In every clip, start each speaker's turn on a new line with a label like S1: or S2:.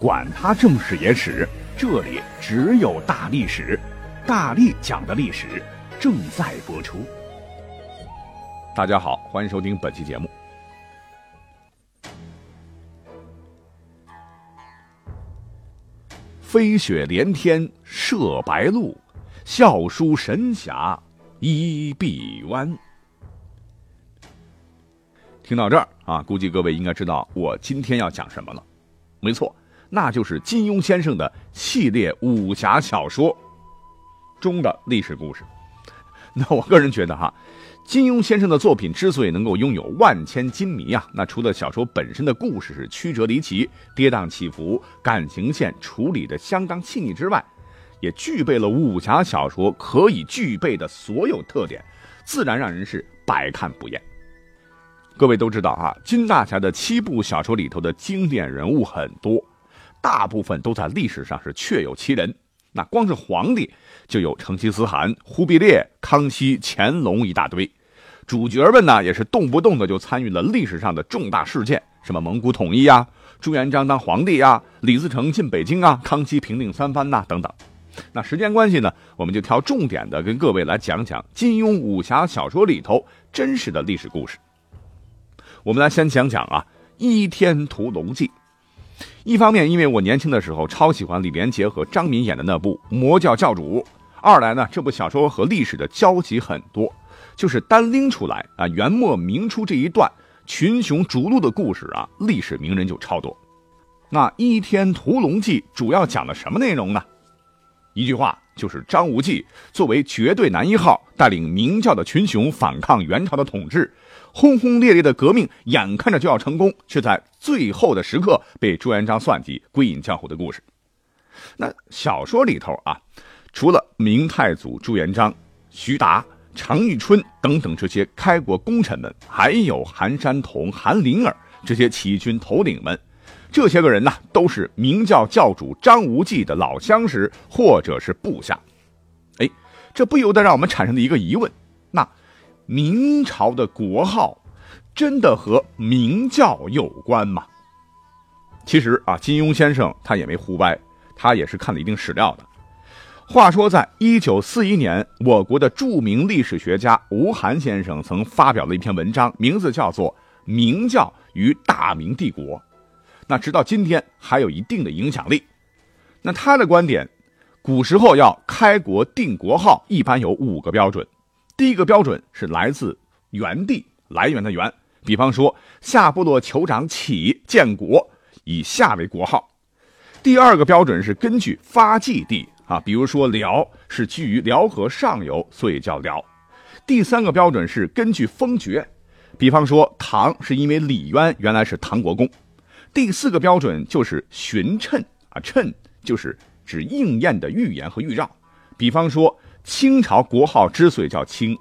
S1: 管他正史野史。这里只有大历史，大力讲的历史正在播出。
S2: 大家好，欢迎收听本期节目。
S1: 飞雪连天射白鹿，笑书神侠倚碧湾。
S2: 听到这儿啊，估计各位应该知道我今天要讲什么了。没错。那就是金庸先生的系列武侠小说中的历史故事。那我个人觉得哈，金庸先生的作品之所以能够拥有万千金迷啊，那除了小说本身的故事是曲折离奇、跌宕起伏，感情线处理的相当细腻之外，也具备了武侠小说可以具备的所有特点，自然让人是百看不厌。各位都知道啊，金大侠的七部小说里头的经典人物很多。大部分都在历史上是确有其人，那光是皇帝就有成吉思汗、忽必烈、康熙、乾隆一大堆，主角们呢也是动不动的就参与了历史上的重大事件，什么蒙古统一呀、朱元璋当皇帝呀、李自成进北京啊、康熙平定三藩呐等等。那时间关系呢，我们就挑重点的跟各位来讲讲金庸武侠小说里头真实的历史故事。我们来先讲讲啊《倚天屠龙记》。一方面，因为我年轻的时候超喜欢李连杰和张敏演的那部《魔教教主》；二来呢，这部小说和历史的交集很多，就是单拎出来啊，元末明初这一段群雄逐鹿的故事啊，历史名人就超多。那《倚天屠龙记》主要讲了什么内容呢？一句话，就是张无忌作为绝对男一号，带领明教的群雄反抗元朝的统治。轰轰烈烈的革命眼看着就要成功，却在最后的时刻被朱元璋算计，归隐江湖的故事。那小说里头啊，除了明太祖朱元璋、徐达、常遇春等等这些开国功臣们，还有韩山童、韩林儿这些起义军头领们，这些个人呢，都是明教教主张无忌的老相识或者是部下。哎，这不由得让我们产生了一个疑问：那？明朝的国号真的和明教有关吗？其实啊，金庸先生他也没胡掰，他也是看了一定史料的。话说，在一九四一年，我国的著名历史学家吴晗先生曾发表了一篇文章，名字叫做《明教与大明帝国》，那直到今天还有一定的影响力。那他的观点，古时候要开国定国号，一般有五个标准。第一个标准是来自原地，来源的源。比方说，夏部落酋长启建国，以夏为国号。第二个标准是根据发迹地啊，比如说辽是居于辽河上游，所以叫辽。第三个标准是根据封爵，比方说唐是因为李渊原来是唐国公。第四个标准就是寻谶啊，谶就是指应验的预言和预兆，比方说。清朝国号之所以叫清，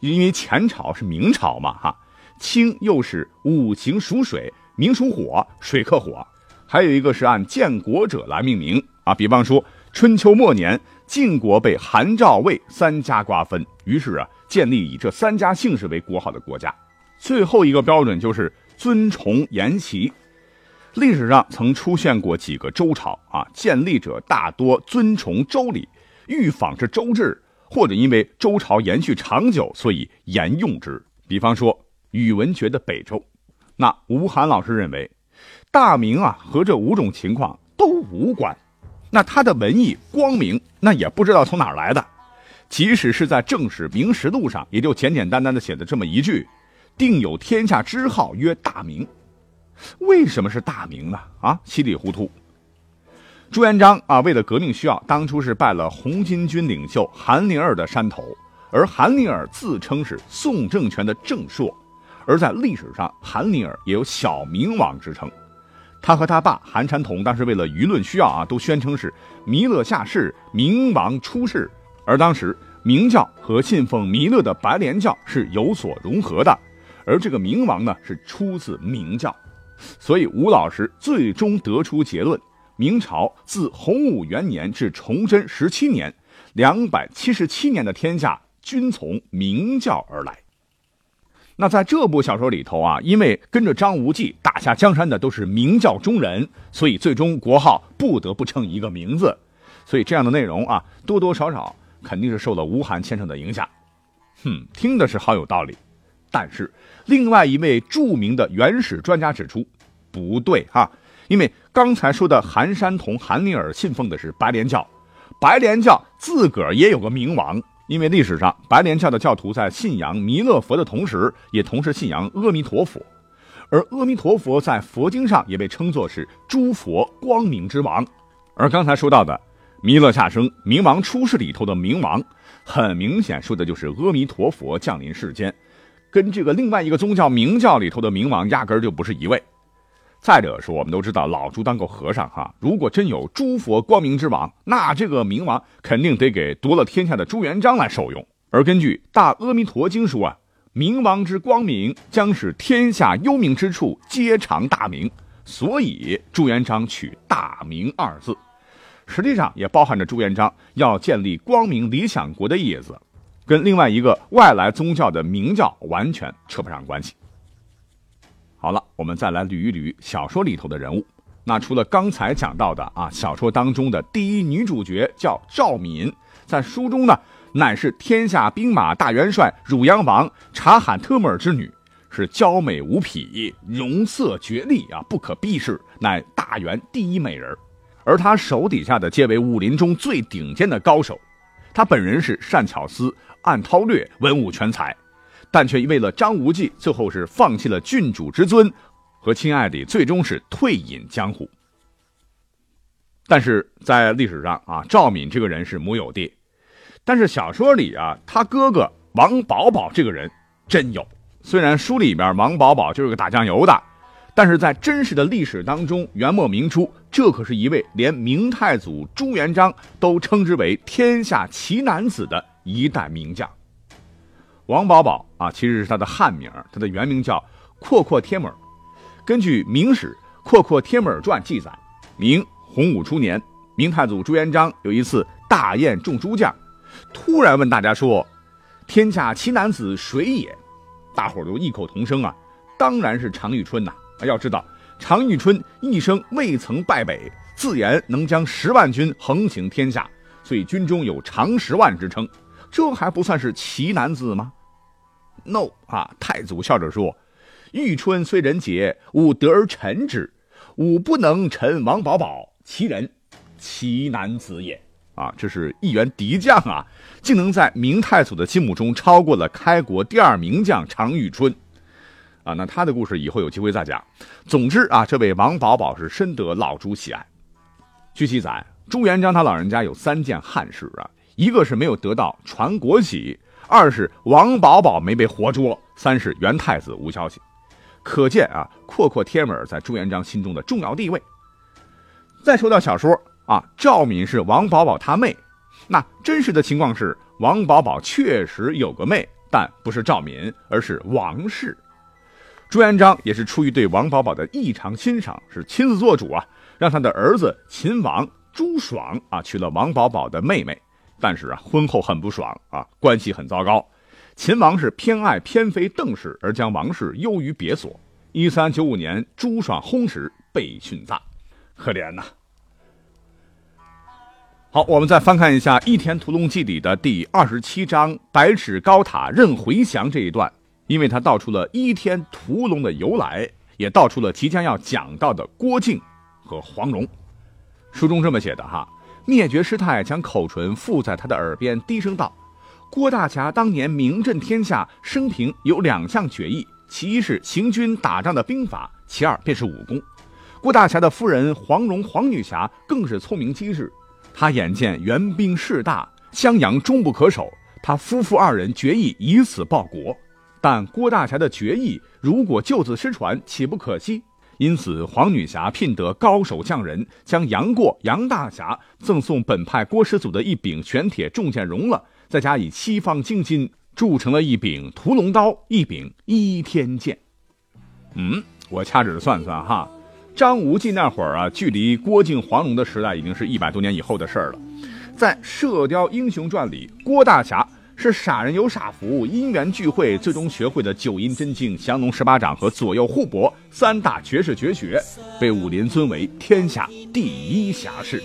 S2: 因为前朝是明朝嘛，哈，清又是五行属水，明属火，水克火。还有一个是按建国者来命名啊，比方说春秋末年晋国被韩赵魏三家瓜分，于是啊建立以这三家姓氏为国号的国家。最后一个标准就是尊崇沿袭，历史上曾出现过几个周朝啊，建立者大多尊崇周礼。欲仿制周制，或者因为周朝延续长久，所以沿用之。比方说宇文觉的北周，那吴晗老师认为，大明啊和这五种情况都无关。那他的文艺光明，那也不知道从哪儿来的。即使是在正史《明实录》上，也就简简单单的写的这么一句：“定有天下之号曰大明。”为什么是大明呢？啊，稀里糊涂。朱元璋啊，为了革命需要，当初是拜了红巾军领袖韩林儿的山头，而韩林儿自称是宋政权的正朔，而在历史上，韩林儿也有小明王之称。他和他爸韩山童当时为了舆论需要啊，都宣称是弥勒下世，明王出世。而当时明教和信奉弥勒的白莲教是有所融合的，而这个明王呢是出自明教，所以吴老师最终得出结论：明朝自洪武元年至崇祯十七年，两百七十七年的天下均从明教而来。那在这部小说里头啊，因为跟着张无忌打下江山的都是明教中人，所以最终国号不得不称一个名字。所以这样的内容啊，多多少少肯定是受了吴晗先生的影响。哼，听的是好有道理。但是另外一位著名的原始专家指出，不对哈，因为刚才说的韩山童、韩尼尔信奉的是白莲教，白莲教自个儿也有个冥王。因为历史上白莲教的教徒在信仰弥勒佛的同时，也同时信仰阿弥陀佛，而阿弥陀佛在佛经上也被称作是诸佛光明之王。而刚才说到的弥勒下生、冥王出世里头的冥王，很明显说的就是阿弥陀佛降临世间，跟这个另外一个宗教明教里头的冥王压根儿就不是一位。再者说，我们都知道老朱当过和尚哈，如果真有诸佛光明之王，那这个明王肯定得给夺了天下的朱元璋来受用。而根据《大阿弥陀经》说啊，明王之光明将使天下幽冥之处皆尝大明，所以朱元璋取大明二字，实际上也包含着朱元璋要建立光明理想国的意思，跟另外一个外来宗教的明教完全扯不上关系。好了，我们再来捋一捋小说里头的人物。那除了刚才讲到的啊，小说当中的第一女主角叫赵敏，在书中呢，乃是天下兵马大元帅汝阳王察罕特木尔之女，是娇美无匹，容色绝丽啊，不可避世，乃大元第一美人。而她手底下的皆为武林中最顶尖的高手，她本人是善巧思、暗韬略、文武全才。但却为了张无忌，最后是放弃了郡主之尊，和亲爱的最终是退隐江湖。但是在历史上啊，赵敏这个人是木有的，但是小说里啊，他哥哥王宝宝这个人真有。虽然书里边王宝宝就是个打酱油的，但是在真实的历史当中，元末明初，这可是一位连明太祖朱元璋都称之为天下奇男子的一代名将。王保保啊，其实是他的汉名，他的原名叫阔阔帖木儿。根据《明史·阔阔帖木儿传》记载，明洪武初年，明太祖朱元璋有一次大宴众诸将，突然问大家说：“天下奇男子谁也？”大伙儿都异口同声啊，当然是常遇春呐！要知道，常遇春一生未曾败北，自言能将十万军横行天下，所以军中有常十万之称。这还不算是奇男子吗？No 啊！太祖笑着说：“玉春虽人杰，吾得而臣之，吾不能臣王保保，其人，其男子也。”啊，这是一员敌将啊，竟能在明太祖的心目中超过了开国第二名将常遇春。啊，那他的故事以后有机会再讲。总之啊，这位王保保是深得老朱喜爱。据记载，朱元璋他老人家有三件憾事啊。一个是没有得到传国玺，二是王保保没被活捉，三是元太子无消息。可见啊，阔阔帖木儿在朱元璋心中的重要地位。再说到小说啊，赵敏是王保保他妹，那真实的情况是王保保确实有个妹，但不是赵敏，而是王氏。朱元璋也是出于对王保保的异常欣赏，是亲自做主啊，让他的儿子秦王朱爽啊娶了王保保的妹妹。但是啊，婚后很不爽啊，关系很糟糕。秦王是偏爱偏妃邓氏，而将王氏优于别所。一三九五年，朱爽薨时被殉葬，可怜呐。好，我们再翻看一下《倚天屠龙记》里的第二十七章“百尺高塔任回翔”这一段，因为他道出了倚天屠龙的由来，也道出了即将要讲到的郭靖和黄蓉。书中这么写的哈。灭绝师太将口唇附在他的耳边，低声道：“郭大侠当年名震天下，生平有两项绝艺，其一是行军打仗的兵法，其二便是武功。郭大侠的夫人黄蓉，黄女侠更是聪明机智。他眼见援兵势大，襄阳终不可守，他夫妇二人决意以此报国。但郭大侠的绝艺如果就此失传，岂不可惜？因此黄女侠聘得高手匠人，将杨过、杨大侠赠送本派郭师祖的一柄玄铁重剑熔了，再加以七方精金铸成了一柄屠龙刀，一柄倚天剑。嗯，我掐指算算哈，张无忌那会儿啊，距离郭靖、黄蓉的时代已经是一百多年以后的事儿了。在《射雕英雄传》里，郭大侠是傻人有傻福，因缘聚会，最终学会的九阴真经、降龙十八掌和左右互搏三大绝世绝学，被武林尊为天下第一侠士。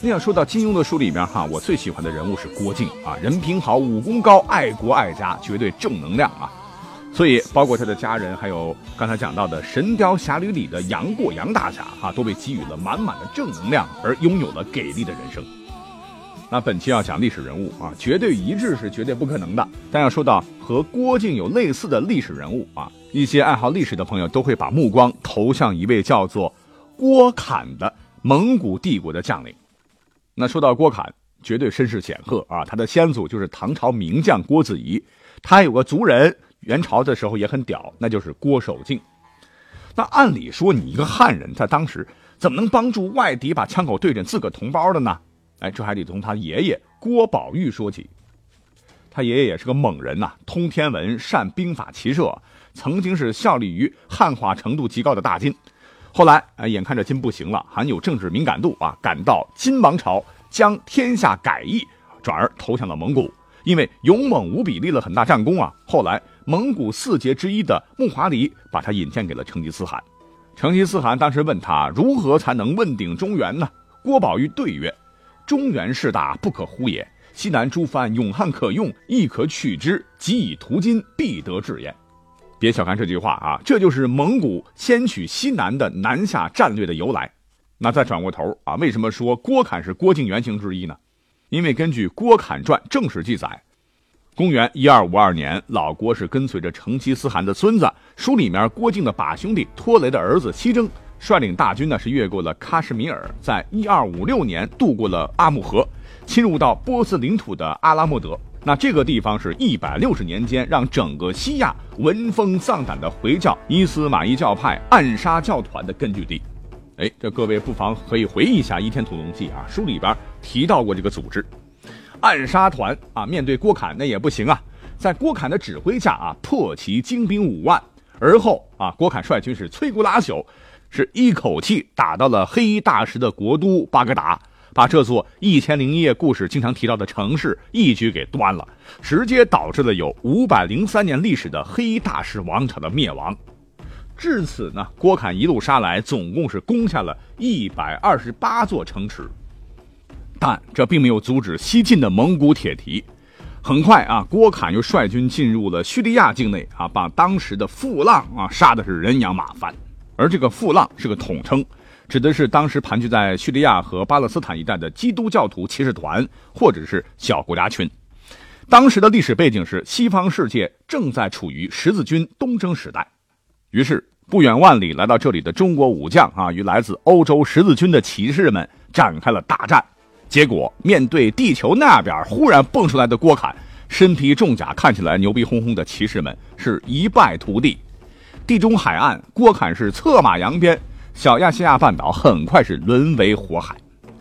S2: 那要说到金庸的书里面哈，我最喜欢的人物是郭靖啊，人品好，武功高，爱国爱家，绝对正能量啊。所以，包括他的家人，还有刚才讲到的《神雕侠侣》里的杨过、杨大侠哈，都被给予了满满的正能量，而拥有了给力的人生。那本期要讲历史人物啊，绝对一致是绝对不可能的。但要说到和郭靖有类似的历史人物啊，一些爱好历史的朋友都会把目光投向一位叫做郭侃的蒙古帝国的将领。那说到郭侃，绝对身世显赫啊，他的先祖就是唐朝名将郭子仪，他有个族人，元朝的时候也很屌，那就是郭守敬。那按理说，你一个汉人，在当时怎么能帮助外敌把枪口对准自个同胞的呢？哎，这还得从他爷爷郭宝玉说起。他爷爷也是个猛人呐，通天文，善兵法骑射，曾经是效力于汉化程度极高的大金。后来啊，眼看着金不行了，很有政治敏感度啊，赶到金王朝，将天下改易，转而投向了蒙古。因为勇猛无比，立了很大战功啊。后来蒙古四杰之一的木华黎把他引荐给了成吉思汗。成吉思汗当时问他如何才能问鼎中原呢？郭宝玉对曰。中原势大，不可忽也。西南诸藩勇悍可用，亦可取之。即以图金，必得志焉。别小看这句话啊，这就是蒙古先取西南的南下战略的由来。那再转过头啊，为什么说郭侃是郭靖原型之一呢？因为根据《郭侃传》正史记载，公元一二五二年，老郭是跟随着成吉思汗的孙子，书里面郭靖的把兄弟拖雷的儿子西征。率领大军呢是越过了喀什米尔，在一二五六年渡过了阿木河，侵入到波斯领土的阿拉莫德。那这个地方是一百六十年间让整个西亚闻风丧胆的回教伊斯玛仪教派暗杀教团的根据地。哎，这各位不妨可以回忆一下《倚天屠龙记》啊，书里边提到过这个组织。暗杀团啊，面对郭侃那也不行啊，在郭侃的指挥下啊，破其精兵五万。而后啊，郭侃率军是摧枯拉朽。是一口气打到了黑衣大师的国都巴格达，把这座一千零一夜故事经常提到的城市一举给端了，直接导致了有五百零三年历史的黑衣大师王朝的灭亡。至此呢，郭侃一路杀来，总共是攻下了一百二十八座城池，但这并没有阻止西进的蒙古铁蹄。很快啊，郭侃又率军进入了叙利亚境内啊，把当时的富浪啊杀的是人仰马翻。而这个“富浪”是个统称，指的是当时盘踞在叙利亚和巴勒斯坦一带的基督教徒骑士团或者是小国家群。当时的历史背景是西方世界正在处于十字军东征时代，于是不远万里来到这里的中国武将啊，与来自欧洲十字军的骑士们展开了大战。结果面对地球那边忽然蹦出来的郭侃，身披重甲，看起来牛逼哄哄的骑士们是一败涂地。地中海岸，郭侃是策马扬鞭，小亚细亚半岛很快是沦为火海。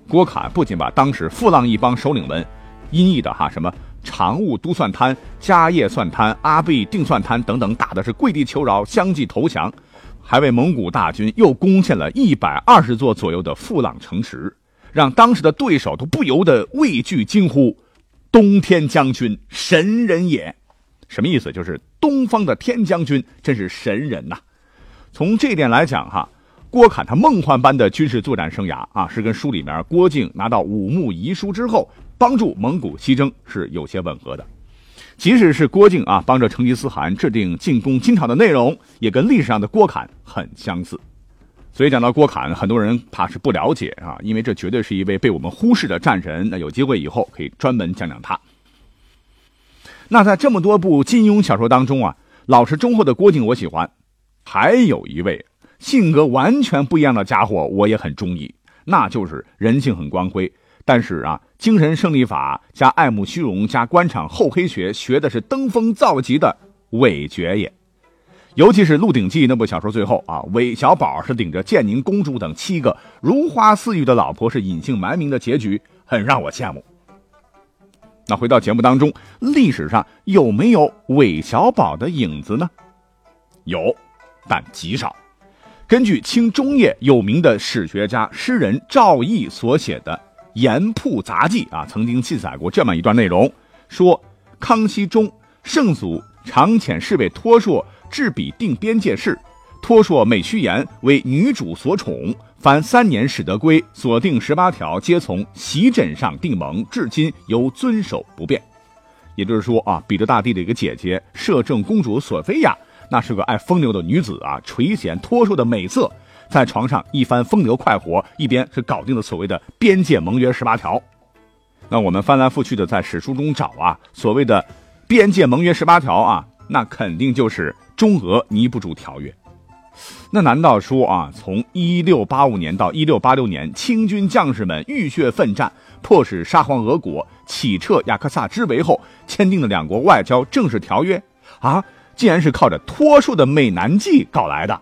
S2: 郭侃不仅把当时富浪一帮首领们，音译的哈什么常务都算滩、家业算滩、阿贝定算滩等等打的是跪地求饶，相继投降，还为蒙古大军又攻陷了一百二十座左右的富浪城池，让当时的对手都不由得畏惧惊呼：“东天将军神人也！”什么意思？就是东方的天将军真是神人呐！从这点来讲，哈，郭侃他梦幻般的军事作战生涯啊，是跟书里面郭靖拿到武穆遗书之后帮助蒙古西征是有些吻合的。即使是郭靖啊帮着成吉思汗制定进攻金朝的内容，也跟历史上的郭侃很相似。所以讲到郭侃，很多人怕是不了解啊，因为这绝对是一位被我们忽视的战神。那有机会以后可以专门讲讲他。那在这么多部金庸小说当中啊，老实忠厚的郭靖我喜欢，还有一位性格完全不一样的家伙我也很中意，那就是人性很光辉，但是啊，精神胜利法加爱慕虚荣加官场厚黑学学的是登峰造极的韦爵爷。尤其是《鹿鼎记》那部小说最后啊，韦小宝是顶着建宁公主等七个如花似玉的老婆是隐姓埋名的结局，很让我羡慕。那回到节目当中，历史上有没有韦小宝的影子呢？有，但极少。根据清中叶有名的史学家诗人赵翼所写的《盐铺杂记》啊，曾经记载过这么一段内容：说康熙中圣祖常遣侍卫托硕治笔定边界事，托硕每虚言为女主所宠，凡三年始得归，所定十八条皆从席枕上定盟，至今犹遵守不变。也就是说啊，彼得大帝的一个姐姐摄政公主索菲亚。那是个爱风流的女子啊，垂涎脱瘦的美色，在床上一番风流快活，一边是搞定了所谓的边界盟约十八条。那我们翻来覆去的在史书中找啊，所谓的边界盟约十八条啊，那肯定就是中俄尼布楚条约。那难道说啊，从一六八五年到一六八六年，清军将士们浴血奋战，迫使沙皇俄国启撤雅克萨之围后，签订的两国外交正式条约啊？竟然是靠着托树的美男计搞来的。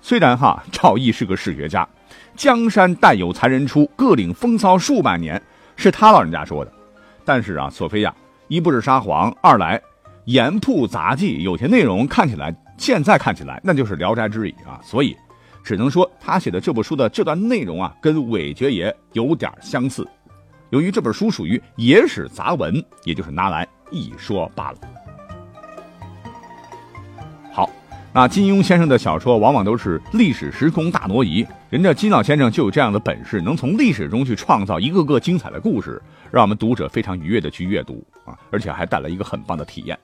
S2: 虽然哈赵毅是个史学家，江山代有才人出，各领风骚数百年，是他老人家说的。但是啊，索菲亚一不是沙皇，二来盐铺杂记有些内容看起来，现在看起来那就是聊斋之语啊。所以只能说他写的这部书的这段内容啊，跟韦爵爷有点相似。由于这本书属于野史杂文，也就是拿来一说罢了。好那金庸先生的小说往往都是历史时空大挪移，人家金老先生就有这样的本事，能从历史中去创造一个个精彩的故事，让我们读者非常愉悦的去阅读啊，而且还带来一个很棒的体验。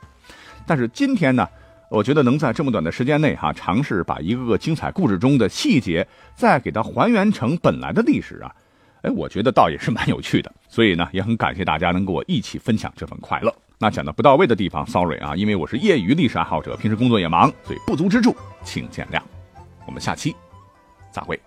S2: 但是今天呢，我觉得能在这么短的时间内哈，尝试把一个个精彩故事中的细节再给它还原成本来的历史啊，哎，我觉得倒也是蛮有趣的。所以呢，也很感谢大家能跟我一起分享这份快乐。那讲的不到位的地方，sorry 啊，因为我是业余历史爱好者，平时工作也忙，所以不足之处请见谅。我们下期再会。